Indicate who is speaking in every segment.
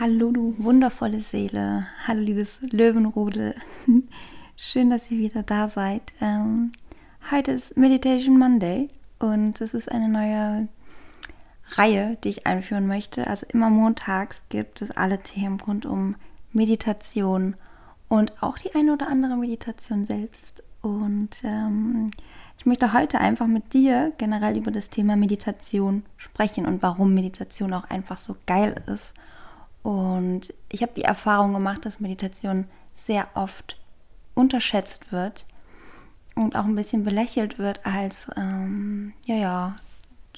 Speaker 1: Hallo, du wundervolle Seele. Hallo, liebes Löwenrudel. Schön, dass ihr wieder da seid. Ähm, heute ist Meditation Monday und es ist eine neue Reihe, die ich einführen möchte. Also immer montags gibt es alle Themen rund um Meditation und auch die eine oder andere Meditation selbst. Und ähm, ich möchte heute einfach mit dir generell über das Thema Meditation sprechen und warum Meditation auch einfach so geil ist und ich habe die Erfahrung gemacht, dass Meditation sehr oft unterschätzt wird und auch ein bisschen belächelt wird als, ähm, ja, ja,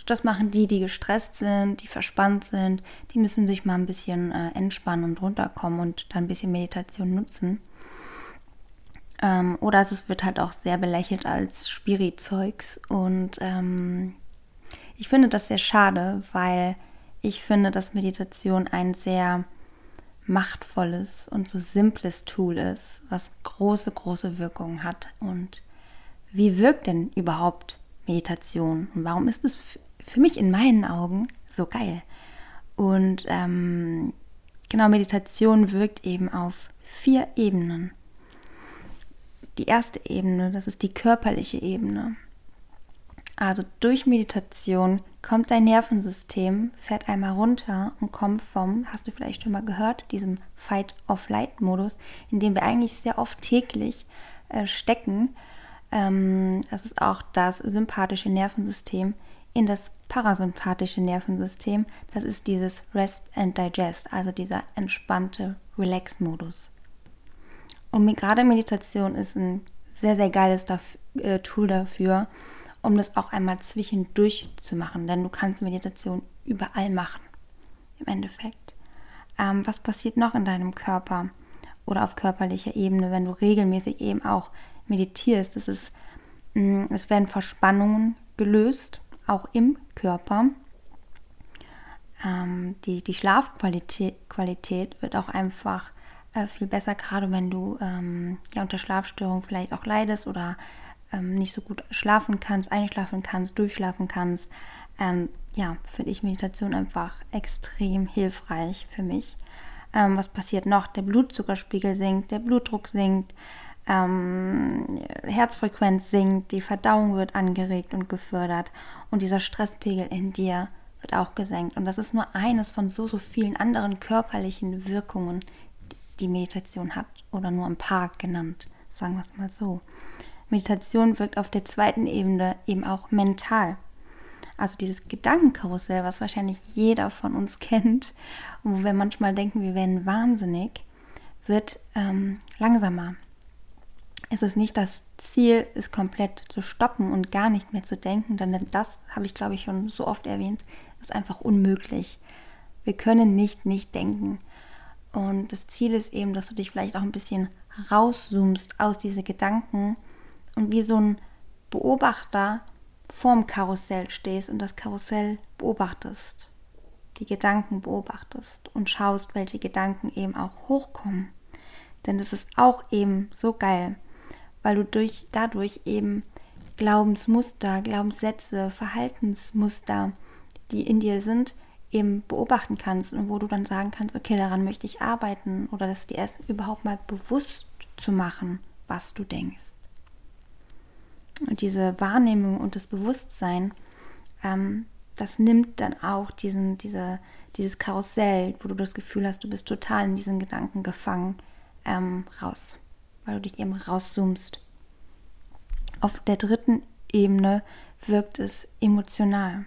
Speaker 1: das machen die, die gestresst sind, die verspannt sind, die müssen sich mal ein bisschen äh, entspannen und runterkommen und dann ein bisschen Meditation nutzen. Ähm, oder es wird halt auch sehr belächelt als Spirizeugs und ähm, ich finde das sehr schade, weil ich finde, dass Meditation ein sehr machtvolles und so simples Tool ist, was große, große Wirkungen hat. Und wie wirkt denn überhaupt Meditation? Und warum ist es für mich in meinen Augen so geil? Und ähm, genau, Meditation wirkt eben auf vier Ebenen. Die erste Ebene, das ist die körperliche Ebene. Also durch Meditation kommt dein Nervensystem, fährt einmal runter und kommt vom, hast du vielleicht schon mal gehört, diesem Fight-of-Light-Modus, in dem wir eigentlich sehr oft täglich äh, stecken. Ähm, das ist auch das sympathische Nervensystem in das parasympathische Nervensystem. Das ist dieses Rest and Digest, also dieser entspannte Relax-Modus. Und gerade Meditation ist ein sehr, sehr geiles äh, Tool dafür, um das auch einmal zwischendurch zu machen. Denn du kannst Meditation überall machen, im Endeffekt. Ähm, was passiert noch in deinem Körper oder auf körperlicher Ebene, wenn du regelmäßig eben auch meditierst? Das ist, mm, es werden Verspannungen gelöst, auch im Körper. Ähm, die, die Schlafqualität Qualität wird auch einfach äh, viel besser, gerade wenn du ähm, ja, unter Schlafstörungen vielleicht auch leidest oder ähm, nicht so gut schlafen kannst, einschlafen kannst, durchschlafen kannst, ähm, ja, finde ich Meditation einfach extrem hilfreich für mich. Ähm, was passiert noch? Der Blutzuckerspiegel sinkt, der Blutdruck sinkt, ähm, Herzfrequenz sinkt, die Verdauung wird angeregt und gefördert und dieser Stresspegel in dir wird auch gesenkt. Und das ist nur eines von so, so vielen anderen körperlichen Wirkungen, die Meditation hat oder nur ein paar genannt, sagen wir es mal so. Meditation wirkt auf der zweiten Ebene eben auch mental. Also dieses Gedankenkarussell, was wahrscheinlich jeder von uns kennt, wo wir manchmal denken, wir werden wahnsinnig, wird ähm, langsamer. Es ist nicht das Ziel, es komplett zu stoppen und gar nicht mehr zu denken, denn das habe ich, glaube ich, schon so oft erwähnt, ist einfach unmöglich. Wir können nicht nicht denken. Und das Ziel ist eben, dass du dich vielleicht auch ein bisschen rauszoomst aus diese Gedanken und wie so ein Beobachter vorm Karussell stehst und das Karussell beobachtest, die Gedanken beobachtest und schaust, welche Gedanken eben auch hochkommen. Denn das ist auch eben so geil, weil du durch, dadurch eben Glaubensmuster, Glaubenssätze, Verhaltensmuster, die in dir sind, eben beobachten kannst und wo du dann sagen kannst, okay, daran möchte ich arbeiten oder das dir erst überhaupt mal bewusst zu machen, was du denkst. Und diese Wahrnehmung und das Bewusstsein, ähm, das nimmt dann auch diesen, diese, dieses Karussell, wo du das Gefühl hast, du bist total in diesen Gedanken gefangen, ähm, raus, weil du dich eben rauszoomst. Auf der dritten Ebene wirkt es emotional.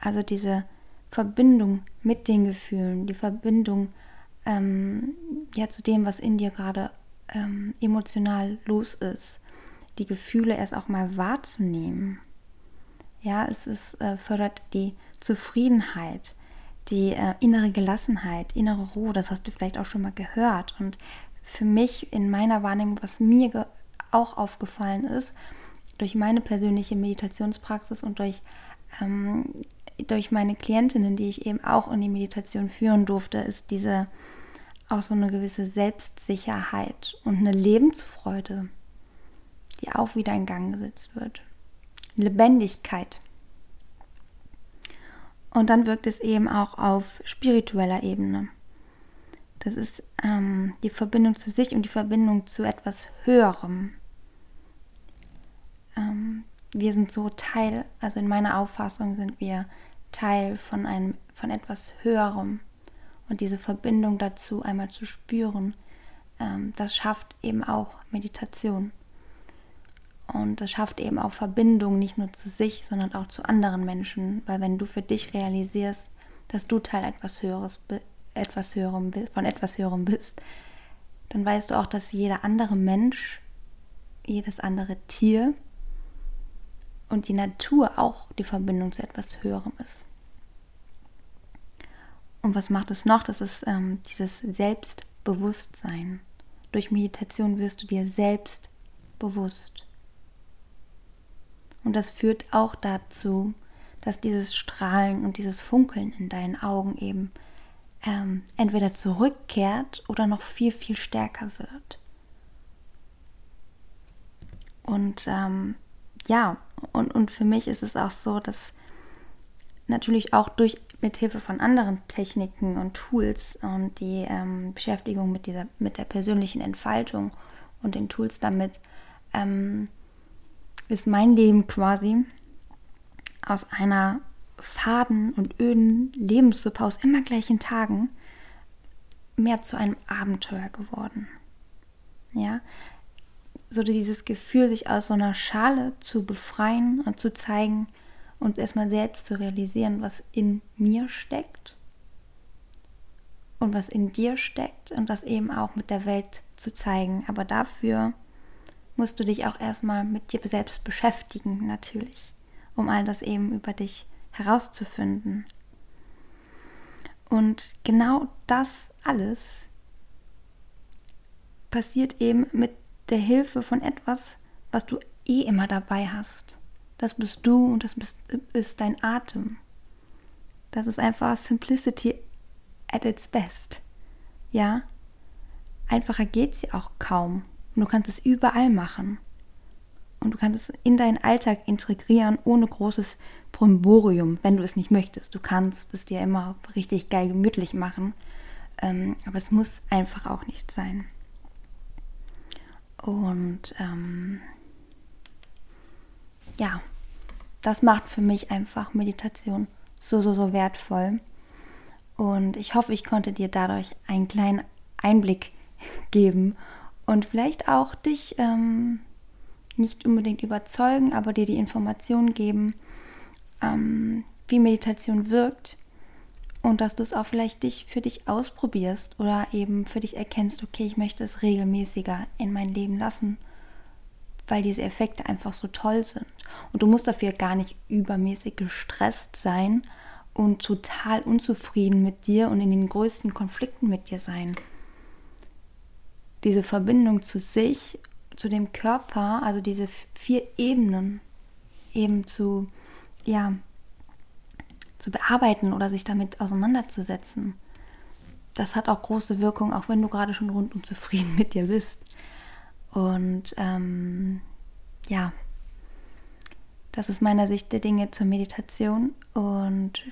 Speaker 1: Also diese Verbindung mit den Gefühlen, die Verbindung ähm, ja, zu dem, was in dir gerade ähm, emotional los ist die Gefühle erst auch mal wahrzunehmen. Ja, es ist, äh, fördert die Zufriedenheit, die äh, innere Gelassenheit, innere Ruhe, das hast du vielleicht auch schon mal gehört. Und für mich in meiner Wahrnehmung, was mir auch aufgefallen ist, durch meine persönliche Meditationspraxis und durch, ähm, durch meine Klientinnen, die ich eben auch in die Meditation führen durfte, ist diese auch so eine gewisse Selbstsicherheit und eine Lebensfreude die auch wieder in Gang gesetzt wird. Lebendigkeit. Und dann wirkt es eben auch auf spiritueller Ebene. Das ist ähm, die Verbindung zu sich und die Verbindung zu etwas Höherem. Ähm, wir sind so Teil, also in meiner Auffassung sind wir Teil von einem, von etwas Höherem. Und diese Verbindung dazu einmal zu spüren, ähm, das schafft eben auch Meditation. Und das schafft eben auch Verbindung nicht nur zu sich, sondern auch zu anderen Menschen. Weil wenn du für dich realisierst, dass du Teil etwas Höheres, etwas Höherem, von etwas Höherem bist, dann weißt du auch, dass jeder andere Mensch, jedes andere Tier und die Natur auch die Verbindung zu etwas Höherem ist. Und was macht es noch? Das ist ähm, dieses Selbstbewusstsein. Durch Meditation wirst du dir selbst bewusst. Und das führt auch dazu, dass dieses Strahlen und dieses Funkeln in deinen Augen eben ähm, entweder zurückkehrt oder noch viel, viel stärker wird. Und ähm, ja, und, und für mich ist es auch so, dass natürlich auch durch mit Hilfe von anderen Techniken und Tools und die ähm, Beschäftigung mit dieser mit der persönlichen Entfaltung und den Tools damit ähm, ist mein Leben quasi aus einer faden und öden Lebenssuppe aus immer gleichen Tagen mehr zu einem Abenteuer geworden. Ja, so dieses Gefühl, sich aus so einer Schale zu befreien und zu zeigen und erstmal selbst zu realisieren, was in mir steckt und was in dir steckt und das eben auch mit der Welt zu zeigen. Aber dafür musst du dich auch erstmal mit dir selbst beschäftigen, natürlich, um all das eben über dich herauszufinden. Und genau das alles passiert eben mit der Hilfe von etwas, was du eh immer dabei hast. Das bist du und das bist, ist dein Atem. Das ist einfach Simplicity at its best. Ja? Einfacher geht es ja auch kaum. Und du kannst es überall machen. Und du kannst es in deinen Alltag integrieren, ohne großes Bromborium, wenn du es nicht möchtest. Du kannst es dir immer richtig geil gemütlich machen. Ähm, aber es muss einfach auch nicht sein. Und ähm, ja, das macht für mich einfach Meditation so, so, so wertvoll. Und ich hoffe, ich konnte dir dadurch einen kleinen Einblick geben und vielleicht auch dich ähm, nicht unbedingt überzeugen, aber dir die Informationen geben, ähm, wie Meditation wirkt und dass du es auch vielleicht dich für dich ausprobierst oder eben für dich erkennst, okay, ich möchte es regelmäßiger in mein Leben lassen, weil diese Effekte einfach so toll sind. Und du musst dafür gar nicht übermäßig gestresst sein und total unzufrieden mit dir und in den größten Konflikten mit dir sein diese Verbindung zu sich, zu dem Körper, also diese vier Ebenen eben zu, ja, zu bearbeiten oder sich damit auseinanderzusetzen. Das hat auch große Wirkung, auch wenn du gerade schon rundum zufrieden mit dir bist. Und ähm, ja, das ist meiner Sicht der Dinge zur Meditation und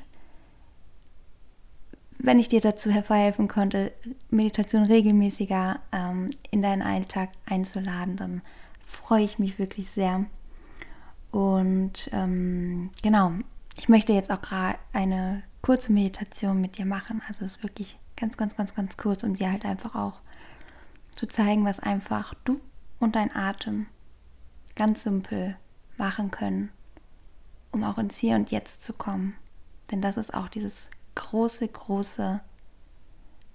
Speaker 1: wenn ich dir dazu verhelfen konnte, Meditation regelmäßiger ähm, in deinen Alltag einzuladen, dann freue ich mich wirklich sehr. Und ähm, genau, ich möchte jetzt auch gerade eine kurze Meditation mit dir machen. Also es ist wirklich ganz, ganz, ganz, ganz kurz, um dir halt einfach auch zu zeigen, was einfach du und dein Atem ganz simpel machen können, um auch ins Hier und Jetzt zu kommen. Denn das ist auch dieses große, große,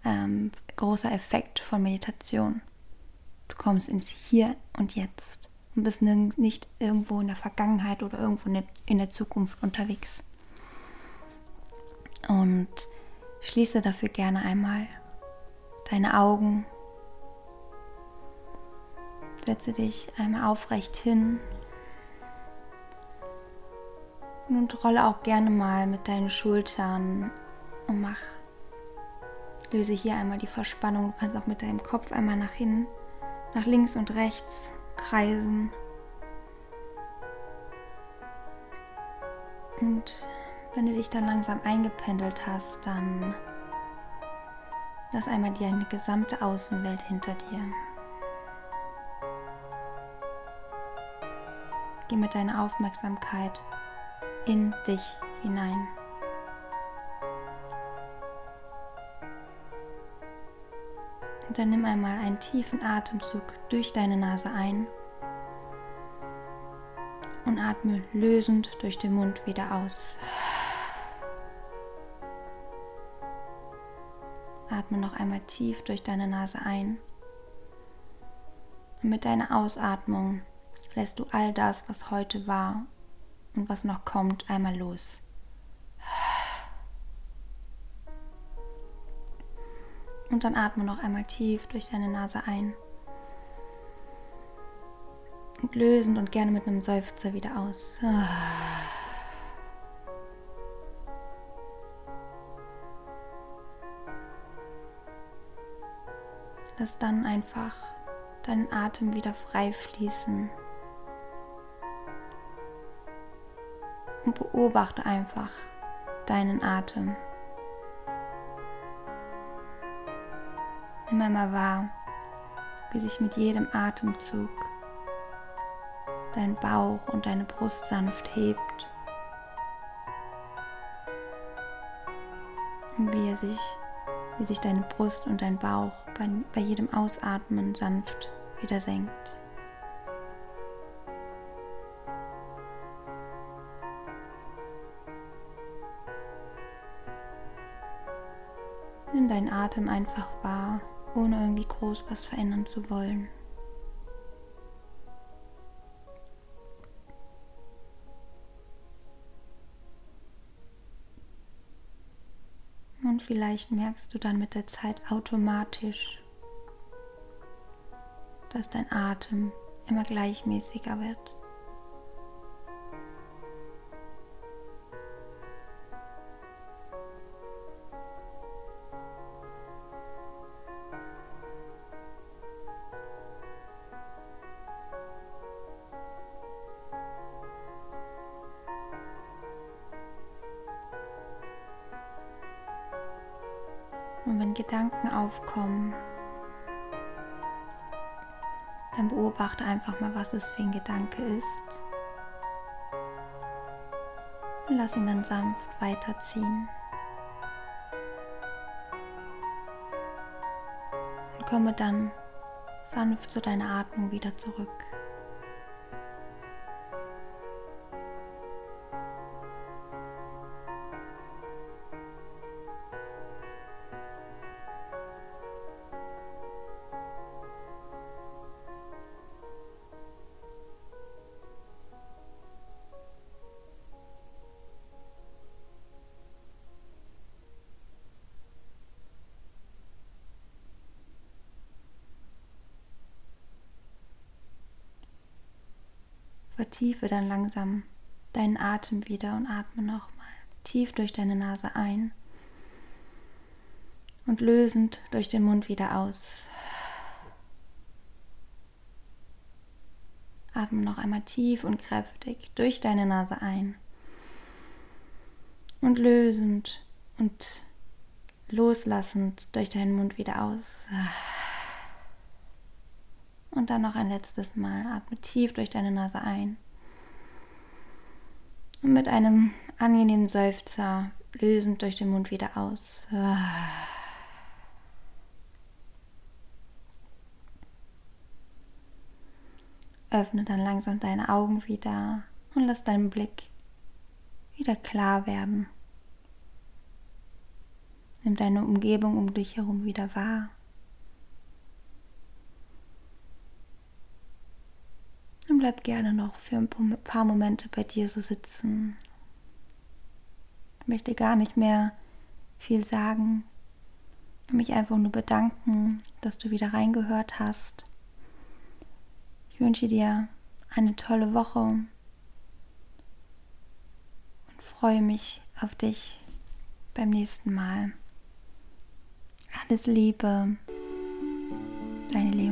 Speaker 1: ähm, großer Effekt von Meditation. Du kommst ins Hier und Jetzt und bist nicht irgendwo in der Vergangenheit oder irgendwo in der Zukunft unterwegs. Und schließe dafür gerne einmal deine Augen. Setze dich einmal aufrecht hin und rolle auch gerne mal mit deinen Schultern und mach. Löse hier einmal die Verspannung. Du kannst auch mit deinem Kopf einmal nach hinten, nach links und rechts kreisen. Und Wenn du dich dann langsam eingependelt hast, dann lass einmal deine gesamte Außenwelt hinter dir. Geh mit deiner Aufmerksamkeit in dich hinein. Und dann nimm einmal einen tiefen Atemzug durch deine Nase ein und atme lösend durch den Mund wieder aus. Atme noch einmal tief durch deine Nase ein. Und mit deiner Ausatmung lässt du all das, was heute war und was noch kommt, einmal los. Und dann atme noch einmal tief durch deine Nase ein. Und lösend und gerne mit einem Seufzer wieder aus. Lass dann einfach deinen Atem wieder frei fließen. Und beobachte einfach deinen Atem. Nimm einmal wahr, wie sich mit jedem Atemzug dein Bauch und deine Brust sanft hebt und wie er sich wie sich deine Brust und dein Bauch bei, bei jedem Ausatmen sanft wieder senkt. Nimm deinen Atem einfach wahr, ohne irgendwie groß was verändern zu wollen. Und vielleicht merkst du dann mit der Zeit automatisch, dass dein Atem immer gleichmäßiger wird. Und wenn Gedanken aufkommen, dann beobachte einfach mal, was es für ein Gedanke ist. Und lass ihn dann sanft weiterziehen. Und komme dann sanft zu deiner Atmung wieder zurück. Vertiefe dann langsam deinen Atem wieder und atme nochmal tief durch deine Nase ein und lösend durch den Mund wieder aus. Atme noch einmal tief und kräftig durch deine Nase ein und lösend und loslassend durch deinen Mund wieder aus. Und dann noch ein letztes Mal. Atme tief durch deine Nase ein. Und mit einem angenehmen Seufzer lösend durch den Mund wieder aus. Öffne dann langsam deine Augen wieder und lass deinen Blick wieder klar werden. Nimm deine Umgebung um dich herum wieder wahr. Und bleib gerne noch für ein paar Momente bei dir so sitzen. Ich möchte gar nicht mehr viel sagen. Mich einfach nur bedanken, dass du wieder reingehört hast. Ich wünsche dir eine tolle Woche und freue mich auf dich beim nächsten Mal. Alles Liebe, deine Leonie.